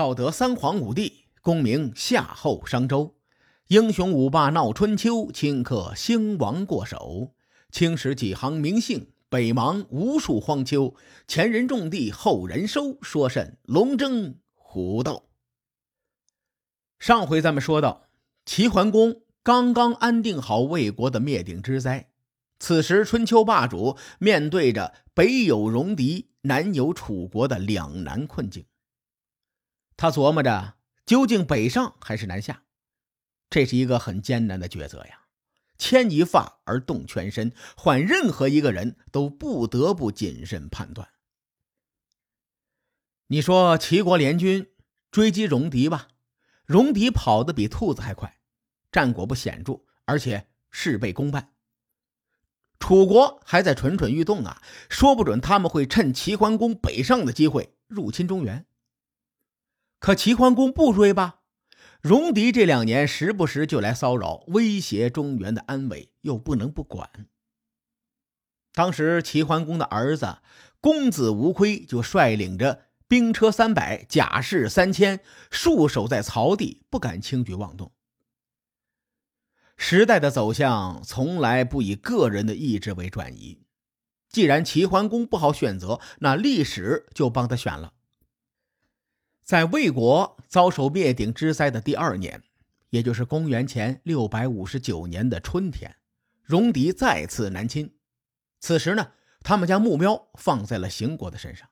道德三皇五帝，功名夏后商周，英雄五霸闹春秋，顷刻兴亡过手。青史几行名姓，北邙无数荒丘。前人种地，后人收，说甚龙争虎斗？上回咱们说到，齐桓公刚刚安定好魏国的灭顶之灾，此时春秋霸主面对着北有戎狄，南有楚国的两难困境。他琢磨着，究竟北上还是南下？这是一个很艰难的抉择呀！牵一发而动全身，换任何一个人都不得不谨慎判断。你说齐国联军追击戎狄吧，戎狄跑得比兔子还快，战果不显著，而且事倍功半。楚国还在蠢蠢欲动啊，说不准他们会趁齐桓公北上的机会入侵中原。可齐桓公不追吧？戎狄这两年时不时就来骚扰，威胁中原的安危，又不能不管。当时齐桓公的儿子公子无亏就率领着兵车三百，甲士三千，戍守在曹地，不敢轻举妄动。时代的走向从来不以个人的意志为转移。既然齐桓公不好选择，那历史就帮他选了。在魏国遭受灭顶之灾的第二年，也就是公元前六百五十九年的春天，戎狄再次南侵。此时呢，他们将目标放在了邢国的身上。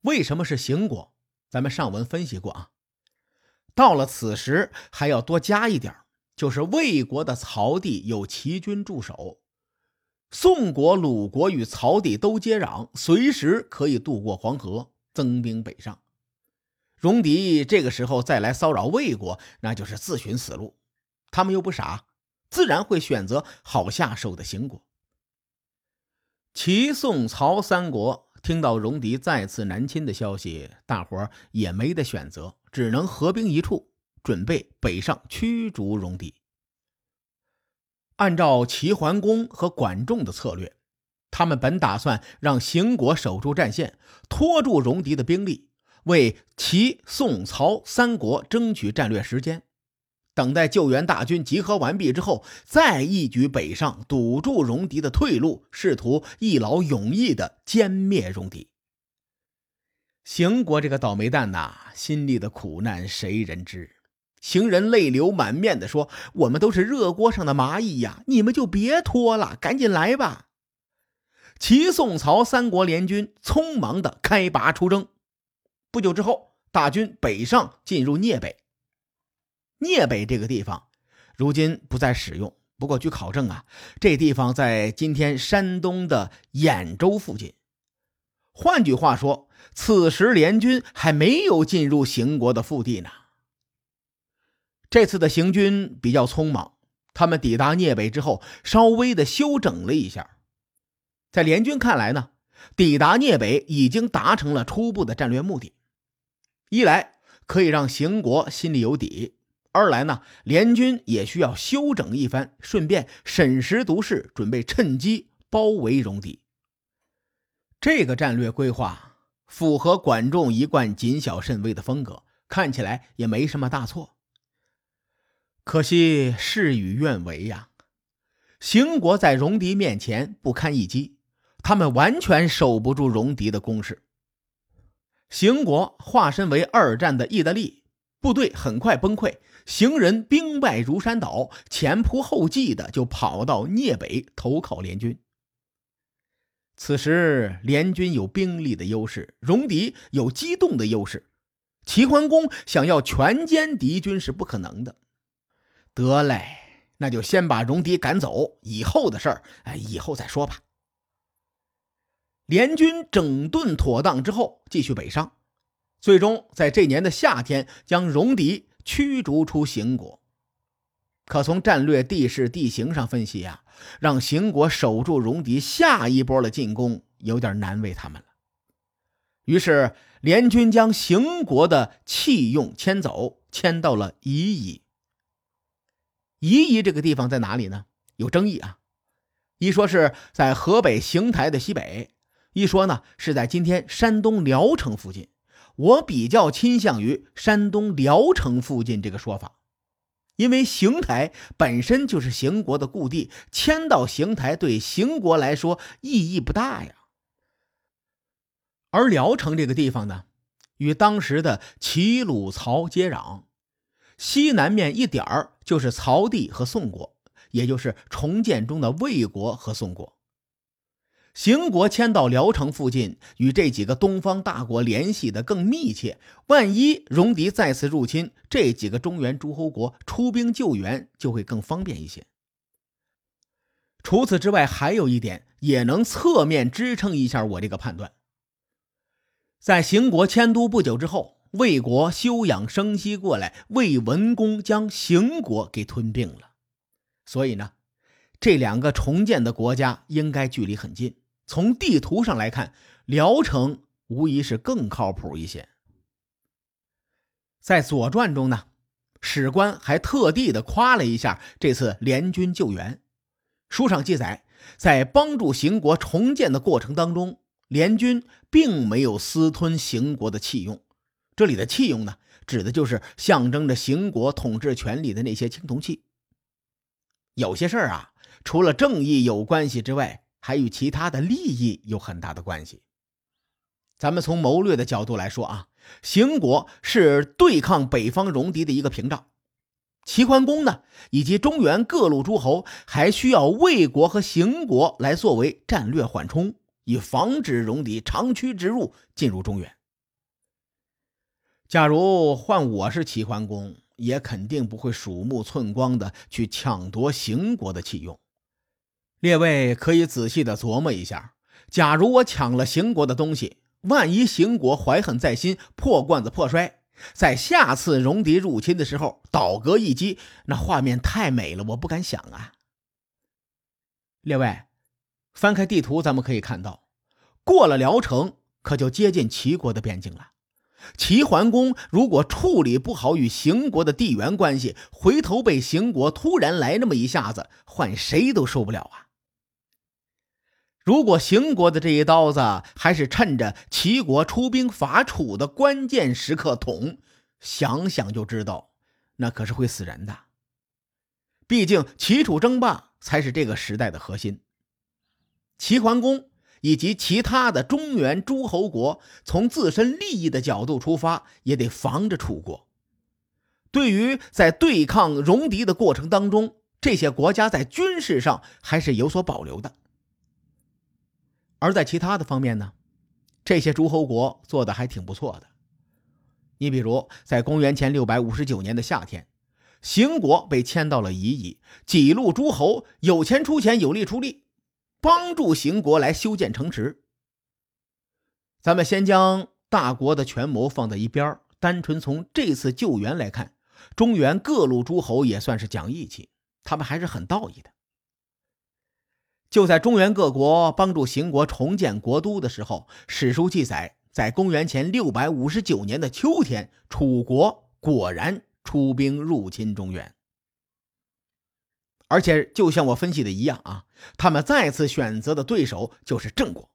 为什么是邢国？咱们上文分析过啊。到了此时，还要多加一点，就是魏国的曹地有齐军驻守，宋国、鲁国与曹地都接壤，随时可以渡过黄河，增兵北上。戎狄这个时候再来骚扰魏国，那就是自寻死路。他们又不傻，自然会选择好下手的邢国。齐、宋、曹三国听到戎狄再次南侵的消息，大伙也没得选择，只能合兵一处，准备北上驱逐戎狄。按照齐桓公和管仲的策略，他们本打算让邢国守住战线，拖住戎狄的兵力。为齐、宋、曹三国争取战略时间，等待救援大军集合完毕之后，再一举北上，堵住戎狄的退路，试图一劳永逸的歼灭戎狄。邢国这个倒霉蛋呐，心里的苦难谁人知？行人泪流满面的说：“我们都是热锅上的蚂蚁呀，你们就别拖了，赶紧来吧！”齐、宋、曹三国联军匆忙的开拔出征。不久之后，大军北上，进入聂北。聂北这个地方，如今不再使用。不过，据考证啊，这地方在今天山东的兖州附近。换句话说，此时联军还没有进入邢国的腹地呢。这次的行军比较匆忙，他们抵达聂北之后，稍微的休整了一下。在联军看来呢，抵达聂北已经达成了初步的战略目的。一来可以让邢国心里有底，二来呢，联军也需要休整一番，顺便审时度势，准备趁机包围戎狄。这个战略规划符合管仲一贯谨小慎微的风格，看起来也没什么大错。可惜事与愿违呀，邢国在戎狄面前不堪一击，他们完全守不住戎狄的攻势。邢国化身为二战的意大利部队，很快崩溃，行人兵败如山倒，前仆后继的就跑到聂北投靠联军。此时联军有兵力的优势，戎狄有机动的优势，齐桓公想要全歼敌军是不可能的。得嘞，那就先把戎狄赶走，以后的事儿，哎，以后再说吧。联军整顿妥当之后，继续北上，最终在这年的夏天将戎狄驱逐出邢国。可从战略地势地形上分析呀，让邢国守住戎狄下一波的进攻有点难为他们了。于是联军将邢国的弃用迁走，迁到了夷夷。夷夷这个地方在哪里呢？有争议啊，一说是在河北邢台的西北。一说呢，是在今天山东聊城附近；我比较倾向于山东聊城附近这个说法，因为邢台本身就是邢国的故地，迁到邢台对邢国来说意义不大呀。而聊城这个地方呢，与当时的齐鲁曹接壤，西南面一点儿就是曹地和宋国，也就是重建中的魏国和宋国。邢国迁到聊城附近，与这几个东方大国联系的更密切。万一戎狄再次入侵，这几个中原诸侯国出兵救援就会更方便一些。除此之外，还有一点也能侧面支撑一下我这个判断：在邢国迁都不久之后，魏国休养生息过来，魏文公将邢国给吞并了。所以呢，这两个重建的国家应该距离很近。从地图上来看，聊城无疑是更靠谱一些。在《左传》中呢，史官还特地的夸了一下这次联军救援。书上记载，在帮助邢国重建的过程当中，联军并没有私吞邢国的器用。这里的器用呢，指的就是象征着邢国统治权力的那些青铜器。有些事儿啊，除了正义有关系之外，还与其他的利益有很大的关系。咱们从谋略的角度来说啊，邢国是对抗北方戎狄的一个屏障，齐桓公呢，以及中原各路诸侯还需要魏国和邢国来作为战略缓冲，以防止戎狄长驱直入进入中原。假如换我是齐桓公，也肯定不会鼠目寸光的去抢夺邢国的器用。列位可以仔细的琢磨一下：假如我抢了邢国的东西，万一邢国怀恨在心，破罐子破摔，在下次戎狄入侵的时候倒戈一击，那画面太美了，我不敢想啊！列位，翻开地图，咱们可以看到，过了聊城，可就接近齐国的边境了。齐桓公如果处理不好与邢国的地缘关系，回头被邢国突然来那么一下子，换谁都受不了啊！如果邢国的这一刀子还是趁着齐国出兵伐楚的关键时刻捅，想想就知道，那可是会死人的。毕竟齐楚争霸才是这个时代的核心。齐桓公以及其他的中原诸侯国，从自身利益的角度出发，也得防着楚国。对于在对抗戎狄的过程当中，这些国家在军事上还是有所保留的。而在其他的方面呢，这些诸侯国做的还挺不错的。你比如，在公元前六百五十九年的夏天，邢国被迁到了夷邑，几路诸侯有钱出钱，有力出力，帮助邢国来修建城池。咱们先将大国的权谋放在一边，单纯从这次救援来看，中原各路诸侯也算是讲义气，他们还是很道义的。就在中原各国帮助邢国重建国都的时候，史书记载，在公元前六百五十九年的秋天，楚国果然出兵入侵中原。而且，就像我分析的一样啊，他们再次选择的对手就是郑国。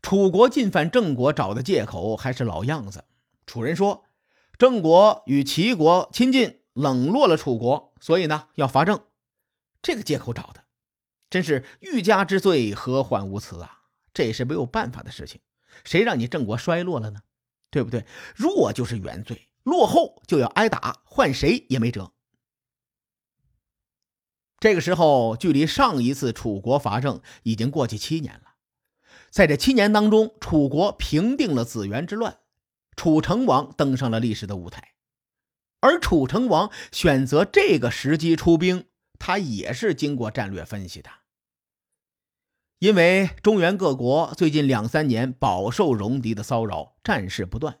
楚国进犯郑国找的借口还是老样子，楚人说郑国与齐国亲近，冷落了楚国，所以呢要伐郑。这个借口找的，真是欲加之罪，何患无辞啊！这也是没有办法的事情。谁让你郑国衰落了呢？对不对？弱就是原罪，落后就要挨打，换谁也没辙。这个时候，距离上一次楚国伐郑已经过去七年了。在这七年当中，楚国平定了子元之乱，楚成王登上了历史的舞台。而楚成王选择这个时机出兵。他也是经过战略分析的，因为中原各国最近两三年饱受戎狄的骚扰，战事不断。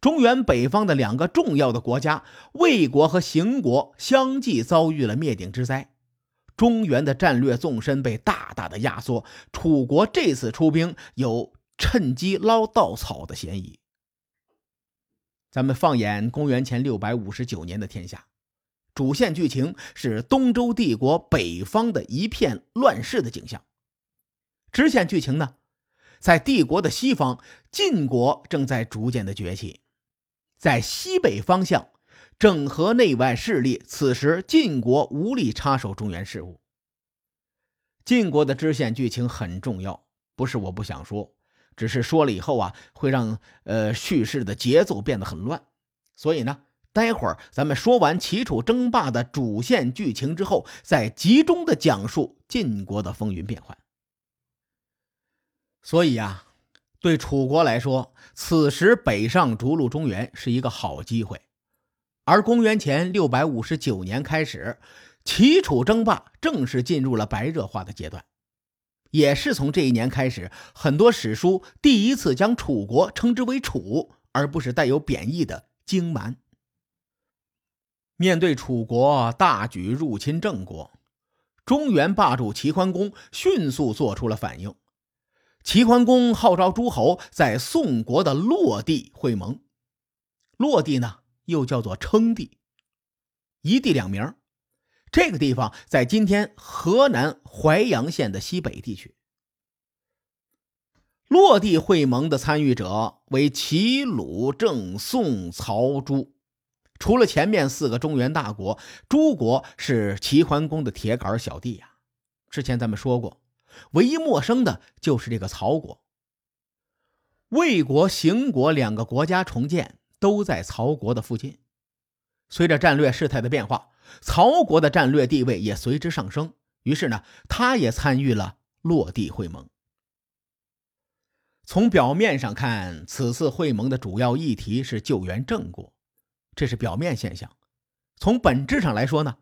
中原北方的两个重要的国家魏国和邢国相继遭遇了灭顶之灾，中原的战略纵深被大大的压缩。楚国这次出兵有趁机捞稻草的嫌疑。咱们放眼公元前六百五十九年的天下。主线剧情是东周帝国北方的一片乱世的景象。支线剧情呢，在帝国的西方，晋国正在逐渐的崛起，在西北方向，整合内外势力。此时，晋国无力插手中原事务。晋国的支线剧情很重要，不是我不想说，只是说了以后啊，会让呃叙事的节奏变得很乱。所以呢，待会儿咱们说完齐楚争霸的主线剧情之后，再集中的讲述晋国的风云变幻。所以呀，对楚国来说，此时北上逐鹿中原是一个好机会。而公元前六百五十九年开始，齐楚争霸正式进入了白热化的阶段。也是从这一年开始，很多史书第一次将楚国称之为楚，而不是带有贬义的荆蛮。面对楚国大举入侵郑国，中原霸主齐桓公迅速做出了反应。齐桓公号召诸侯在宋国的洛地会盟。洛地呢，又叫做称帝，一地两名。这个地方在今天河南淮阳县的西北地区。洛地会盟的参与者为齐、鲁、郑、宋、曹、朱。除了前面四个中原大国，诸国是齐桓公的铁杆小弟呀。之前咱们说过。唯一陌生的就是这个曹国。魏国、邢国两个国家重建都在曹国的附近。随着战略事态的变化，曹国的战略地位也随之上升。于是呢，他也参与了落地会盟。从表面上看，此次会盟的主要议题是救援郑国，这是表面现象。从本质上来说呢，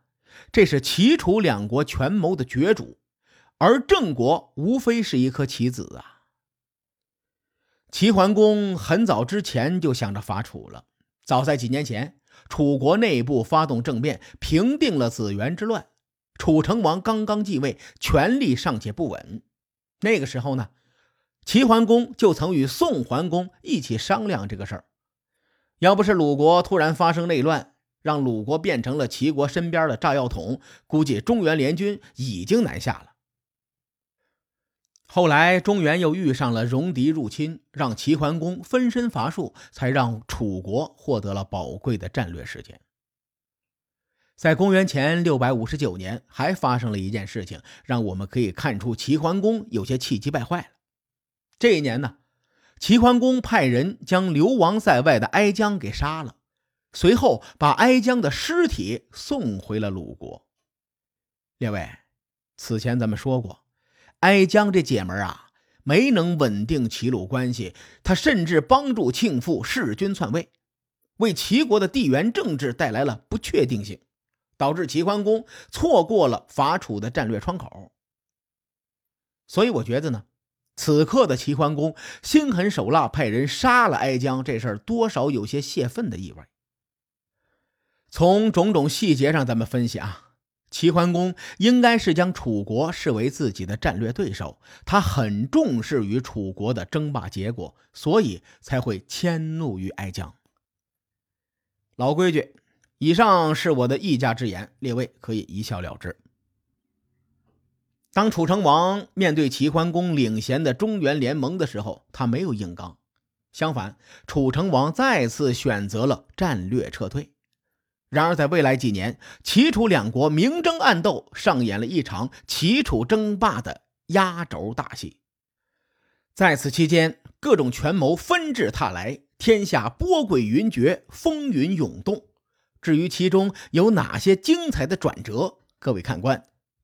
这是齐楚两国权谋的角逐。而郑国无非是一颗棋子啊！齐桓公很早之前就想着伐楚了。早在几年前，楚国内部发动政变，平定了子元之乱。楚成王刚刚继位，权力尚且不稳。那个时候呢，齐桓公就曾与宋桓公一起商量这个事儿。要不是鲁国突然发生内乱，让鲁国变成了齐国身边的炸药桶，估计中原联军已经南下了。后来，中原又遇上了戎狄入侵，让齐桓公分身乏术，才让楚国获得了宝贵的战略时间。在公元前六百五十九年，还发生了一件事情，让我们可以看出齐桓公有些气急败坏了。这一年呢，齐桓公派人将流亡在外的哀姜给杀了，随后把哀姜的尸体送回了鲁国。列位，此前咱们说过。哀姜这姐们儿啊，没能稳定齐鲁关系，她甚至帮助庆父弑君篡位，为齐国的地缘政治带来了不确定性，导致齐桓公错过了伐楚的战略窗口。所以我觉得呢，此刻的齐桓公心狠手辣，派人杀了哀姜这事儿，多少有些泄愤的意味。从种种细节上，咱们分析啊。齐桓公应该是将楚国视为自己的战略对手，他很重视与楚国的争霸结果，所以才会迁怒于哀姜。老规矩，以上是我的一家之言，列位可以一笑了之。当楚成王面对齐桓公领衔的中原联盟的时候，他没有硬刚，相反，楚成王再次选择了战略撤退。然而，在未来几年，齐楚两国明争暗斗，上演了一场齐楚争霸的压轴大戏。在此期间，各种权谋纷至沓来，天下波诡云谲，风云涌动。至于其中有哪些精彩的转折，各位看官，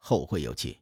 后会有期。